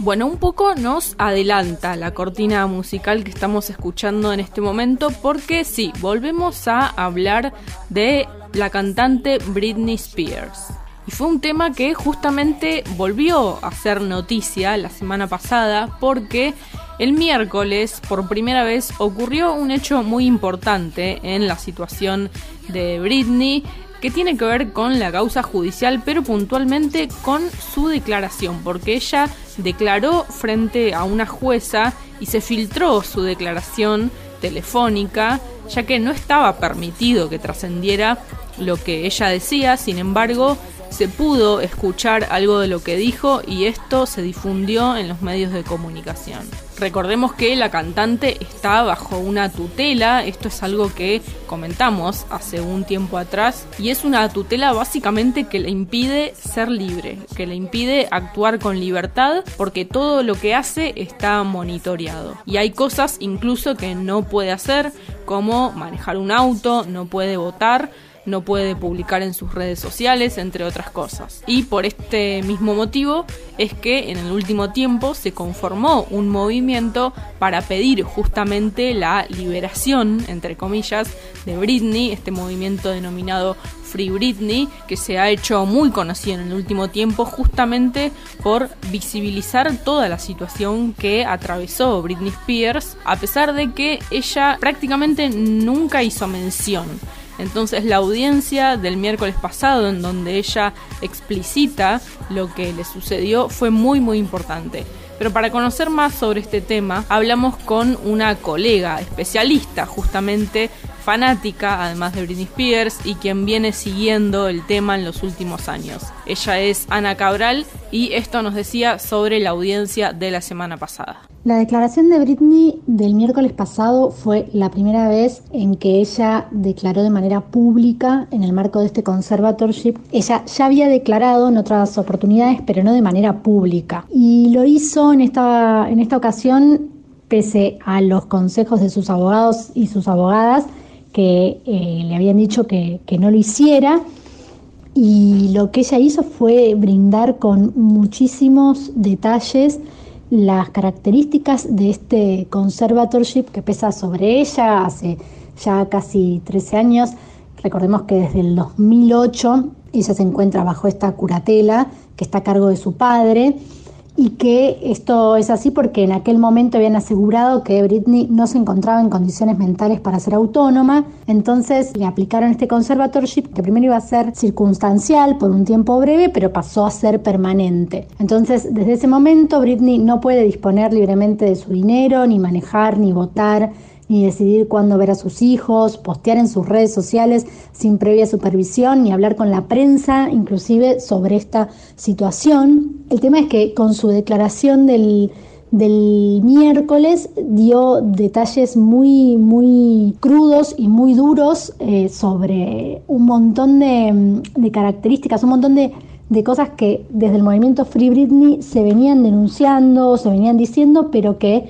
Bueno, un poco nos adelanta la cortina musical que estamos escuchando en este momento porque sí, volvemos a hablar de la cantante Britney Spears. Y fue un tema que justamente volvió a ser noticia la semana pasada porque el miércoles por primera vez ocurrió un hecho muy importante en la situación de Britney que tiene que ver con la causa judicial, pero puntualmente con su declaración, porque ella declaró frente a una jueza y se filtró su declaración telefónica, ya que no estaba permitido que trascendiera lo que ella decía, sin embargo, se pudo escuchar algo de lo que dijo y esto se difundió en los medios de comunicación. Recordemos que la cantante está bajo una tutela, esto es algo que comentamos hace un tiempo atrás, y es una tutela básicamente que le impide ser libre, que le impide actuar con libertad, porque todo lo que hace está monitoreado. Y hay cosas incluso que no puede hacer, como manejar un auto, no puede votar, no puede publicar en sus redes sociales, entre otras cosas. Y por este mismo motivo es que en el último tiempo se conformó un movimiento para pedir justamente la liberación, entre comillas, de Britney, este movimiento denominado Free Britney, que se ha hecho muy conocido en el último tiempo justamente por visibilizar toda la situación que atravesó Britney Spears, a pesar de que ella prácticamente nunca hizo mención entonces la audiencia del miércoles pasado, en donde ella explicita lo que le sucedió, fue muy muy importante. Pero para conocer más sobre este tema, hablamos con una colega especialista justamente fanática, además de Britney Spears, y quien viene siguiendo el tema en los últimos años. Ella es Ana Cabral y esto nos decía sobre la audiencia de la semana pasada. La declaración de Britney del miércoles pasado fue la primera vez en que ella declaró de manera pública en el marco de este conservatorship. Ella ya había declarado en otras oportunidades, pero no de manera pública. Y lo hizo en esta, en esta ocasión pese a los consejos de sus abogados y sus abogadas que eh, le habían dicho que, que no lo hiciera. Y lo que ella hizo fue brindar con muchísimos detalles las características de este conservatorship que pesa sobre ella hace ya casi 13 años. Recordemos que desde el 2008 ella se encuentra bajo esta curatela que está a cargo de su padre y que esto es así porque en aquel momento habían asegurado que Britney no se encontraba en condiciones mentales para ser autónoma, entonces le aplicaron este conservatorship que primero iba a ser circunstancial por un tiempo breve, pero pasó a ser permanente. Entonces, desde ese momento Britney no puede disponer libremente de su dinero, ni manejar, ni votar, ni decidir cuándo ver a sus hijos, postear en sus redes sociales sin previa supervisión, ni hablar con la prensa, inclusive sobre esta situación. El tema es que con su declaración del, miércoles dio detalles muy, muy crudos y muy duros eh, sobre un montón de, de, características, un montón de, de cosas que desde el movimiento Free Britney se venían denunciando, se venían diciendo, pero que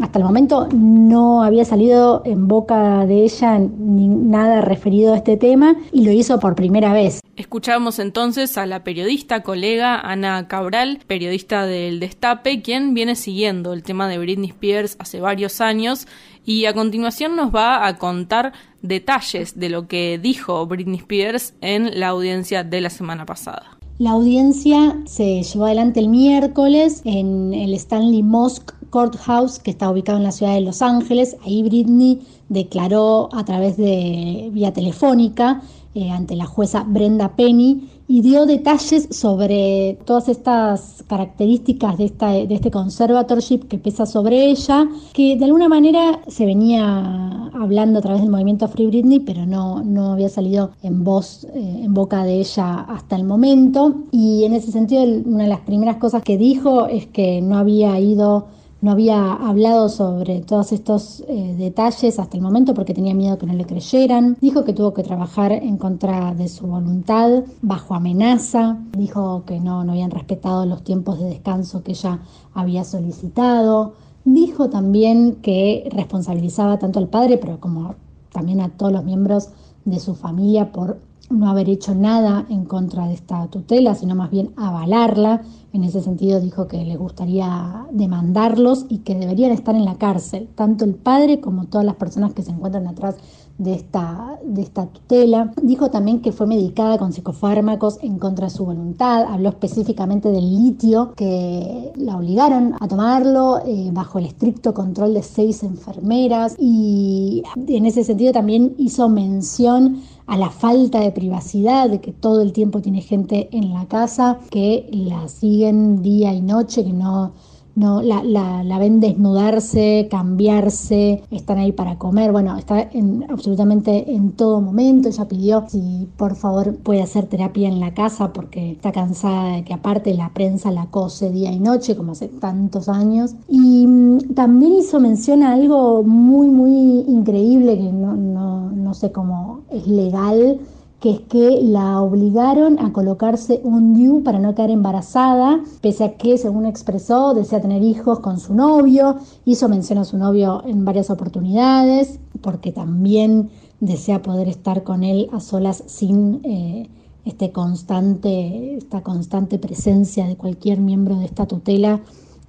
hasta el momento no había salido en boca de ella ni nada referido a este tema y lo hizo por primera vez. Escuchamos entonces a la periodista colega Ana Cabral, periodista del Destape, quien viene siguiendo el tema de Britney Spears hace varios años y a continuación nos va a contar detalles de lo que dijo Britney Spears en la audiencia de la semana pasada. La audiencia se llevó adelante el miércoles en el Stanley Mosque Courthouse, que está ubicado en la ciudad de Los Ángeles. Ahí Britney declaró a través de vía telefónica eh, ante la jueza Brenda Penny y dio detalles sobre todas estas características de, esta, de este conservatorship que pesa sobre ella, que de alguna manera se venía hablando a través del movimiento Free Britney, pero no, no había salido en voz, eh, en boca de ella hasta el momento. Y en ese sentido, una de las primeras cosas que dijo es que no había ido no había hablado sobre todos estos eh, detalles hasta el momento porque tenía miedo que no le creyeran. Dijo que tuvo que trabajar en contra de su voluntad, bajo amenaza. Dijo que no, no habían respetado los tiempos de descanso que ella había solicitado. Dijo también que responsabilizaba tanto al padre, pero como también a todos los miembros de su familia por no haber hecho nada en contra de esta tutela, sino más bien avalarla. En ese sentido dijo que le gustaría demandarlos y que deberían estar en la cárcel, tanto el padre como todas las personas que se encuentran atrás de esta, de esta tutela. Dijo también que fue medicada con psicofármacos en contra de su voluntad. Habló específicamente del litio, que la obligaron a tomarlo eh, bajo el estricto control de seis enfermeras. Y en ese sentido también hizo mención a la falta de privacidad, de que todo el tiempo tiene gente en la casa que la siguen día y noche, que no no la, la, ven desnudarse, cambiarse, están ahí para comer, bueno, está en, absolutamente en todo momento. Ella pidió si por favor puede hacer terapia en la casa porque está cansada de que aparte la prensa la cose día y noche, como hace tantos años. Y mm, también hizo mención a algo muy, muy increíble que no, no, no sé cómo es legal que es que la obligaron a colocarse un DIU para no quedar embarazada, pese a que, según expresó, desea tener hijos con su novio, hizo mención a su novio en varias oportunidades, porque también desea poder estar con él a solas sin eh, este constante, esta constante presencia de cualquier miembro de esta tutela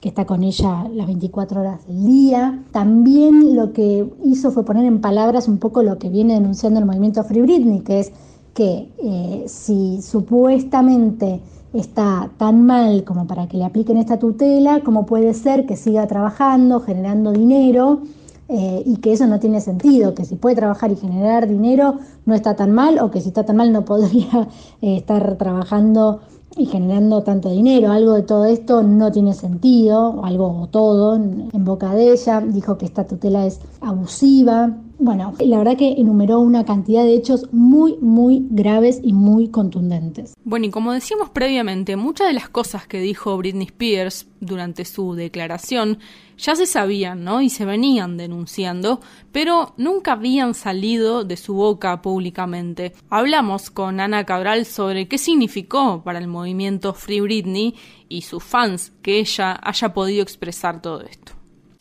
que está con ella las 24 horas del día. También lo que hizo fue poner en palabras un poco lo que viene denunciando el movimiento Free Britney, que es que eh, si supuestamente está tan mal como para que le apliquen esta tutela, ¿cómo puede ser que siga trabajando, generando dinero? Eh, y que eso no tiene sentido, que si puede trabajar y generar dinero no está tan mal, o que si está tan mal no podría eh, estar trabajando y generando tanto dinero. Algo de todo esto no tiene sentido, o algo o todo en boca de ella. Dijo que esta tutela es abusiva, bueno, la verdad que enumeró una cantidad de hechos muy, muy graves y muy contundentes. Bueno, y como decíamos previamente, muchas de las cosas que dijo Britney Spears durante su declaración ya se sabían, ¿no? Y se venían denunciando, pero nunca habían salido de su boca públicamente. Hablamos con Ana Cabral sobre qué significó para el movimiento Free Britney y sus fans que ella haya podido expresar todo esto.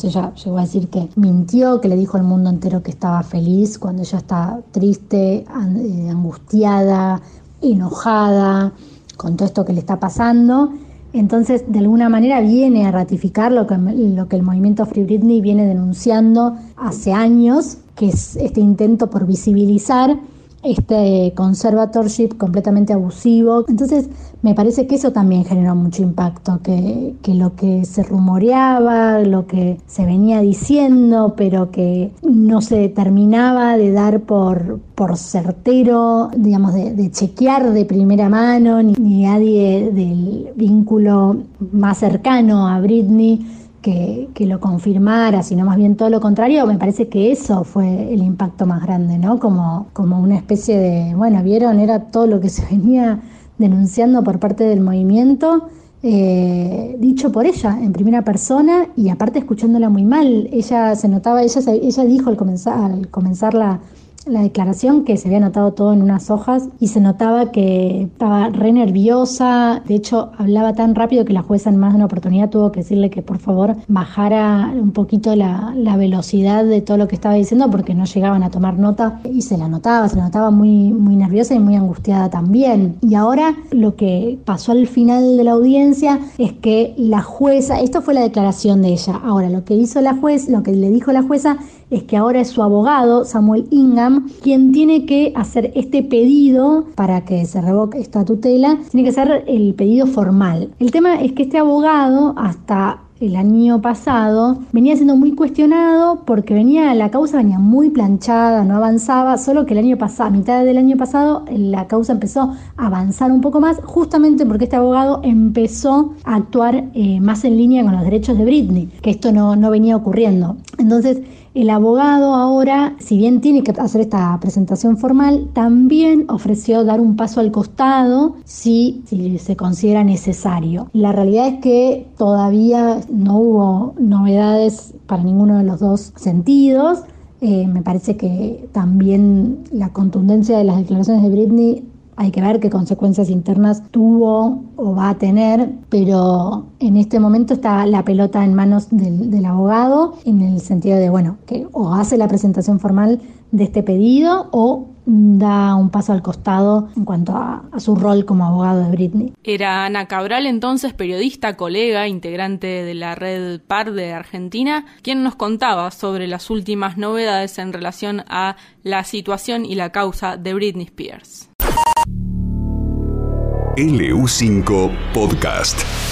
Ella llegó a decir que mintió, que le dijo al mundo entero que estaba feliz cuando ella está triste, eh, angustiada, enojada con todo esto que le está pasando. Entonces, de alguna manera viene a ratificar lo que, lo que el movimiento Free Britney viene denunciando hace años, que es este intento por visibilizar este conservatorship completamente abusivo. Entonces, me parece que eso también generó mucho impacto, que, que, lo que se rumoreaba, lo que se venía diciendo, pero que no se terminaba de dar por, por certero, digamos, de, chequear de primera mano, ni, ni nadie del vínculo más cercano a Britney que, lo confirmara, sino más bien todo lo contrario, me parece que eso fue el impacto más grande, ¿no? Como, como una especie de, bueno, vieron, era todo lo que se venía denunciando por parte del movimiento, eh, dicho por ella en primera persona y aparte escuchándola muy mal. Ella se notaba, ella, ella dijo al comenzar, al comenzar la, la declaración que se había anotado todo en unas hojas y se notaba que estaba re nerviosa. De hecho, hablaba tan rápido que la jueza en más de una oportunidad tuvo que decirle que por favor bajara un poquito la, velocidad de todo lo que estaba diciendo porque no llegaban a tomar nota y se la notaba, se la notaba muy, muy nerviosa y muy angustiada también. Y ahora lo que pasó al final de la audiencia es que la jueza, esto fue la declaración de ella, ahora lo que hizo la juez, lo que le dijo la jueza es que ahora es su abogado, Samuel Ingham, quien tiene que hacer este pedido para que se revoque esta tutela, tiene que ser el pedido formal. El tema es que este abogado hasta el año pasado venía siendo muy cuestionado porque venía la causa venía muy planchada, no avanzaba, solo que el año pasado, a mitad del año pasado, la causa empezó a avanzar un poco más, justamente porque este abogado empezó a actuar eh, más en línea con los derechos de Britney, que esto no, no venía ocurriendo. Entonces, El abogado ahora, si bien tiene que hacer esta presentación formal, también ofreció dar un paso al costado si, se considera necesario. La realidad es que todavía no hubo novedades para ninguno de los dos sentidos. Eh, me parece que también la contundencia de las declaraciones de Britney hay que ver qué consecuencias internas tuvo o va a tener, pero en este momento está la pelota en manos del, abogado en el sentido de, bueno, que o hace la presentación formal de este pedido o da un paso al costado en cuanto a, a, su rol como abogado de Britney. Era Ana Cabral, entonces periodista, colega, integrante de la red PAR de Argentina, quien nos contaba sobre las últimas novedades en relación a la situación y la causa de Britney Spears. LU5 Podcast.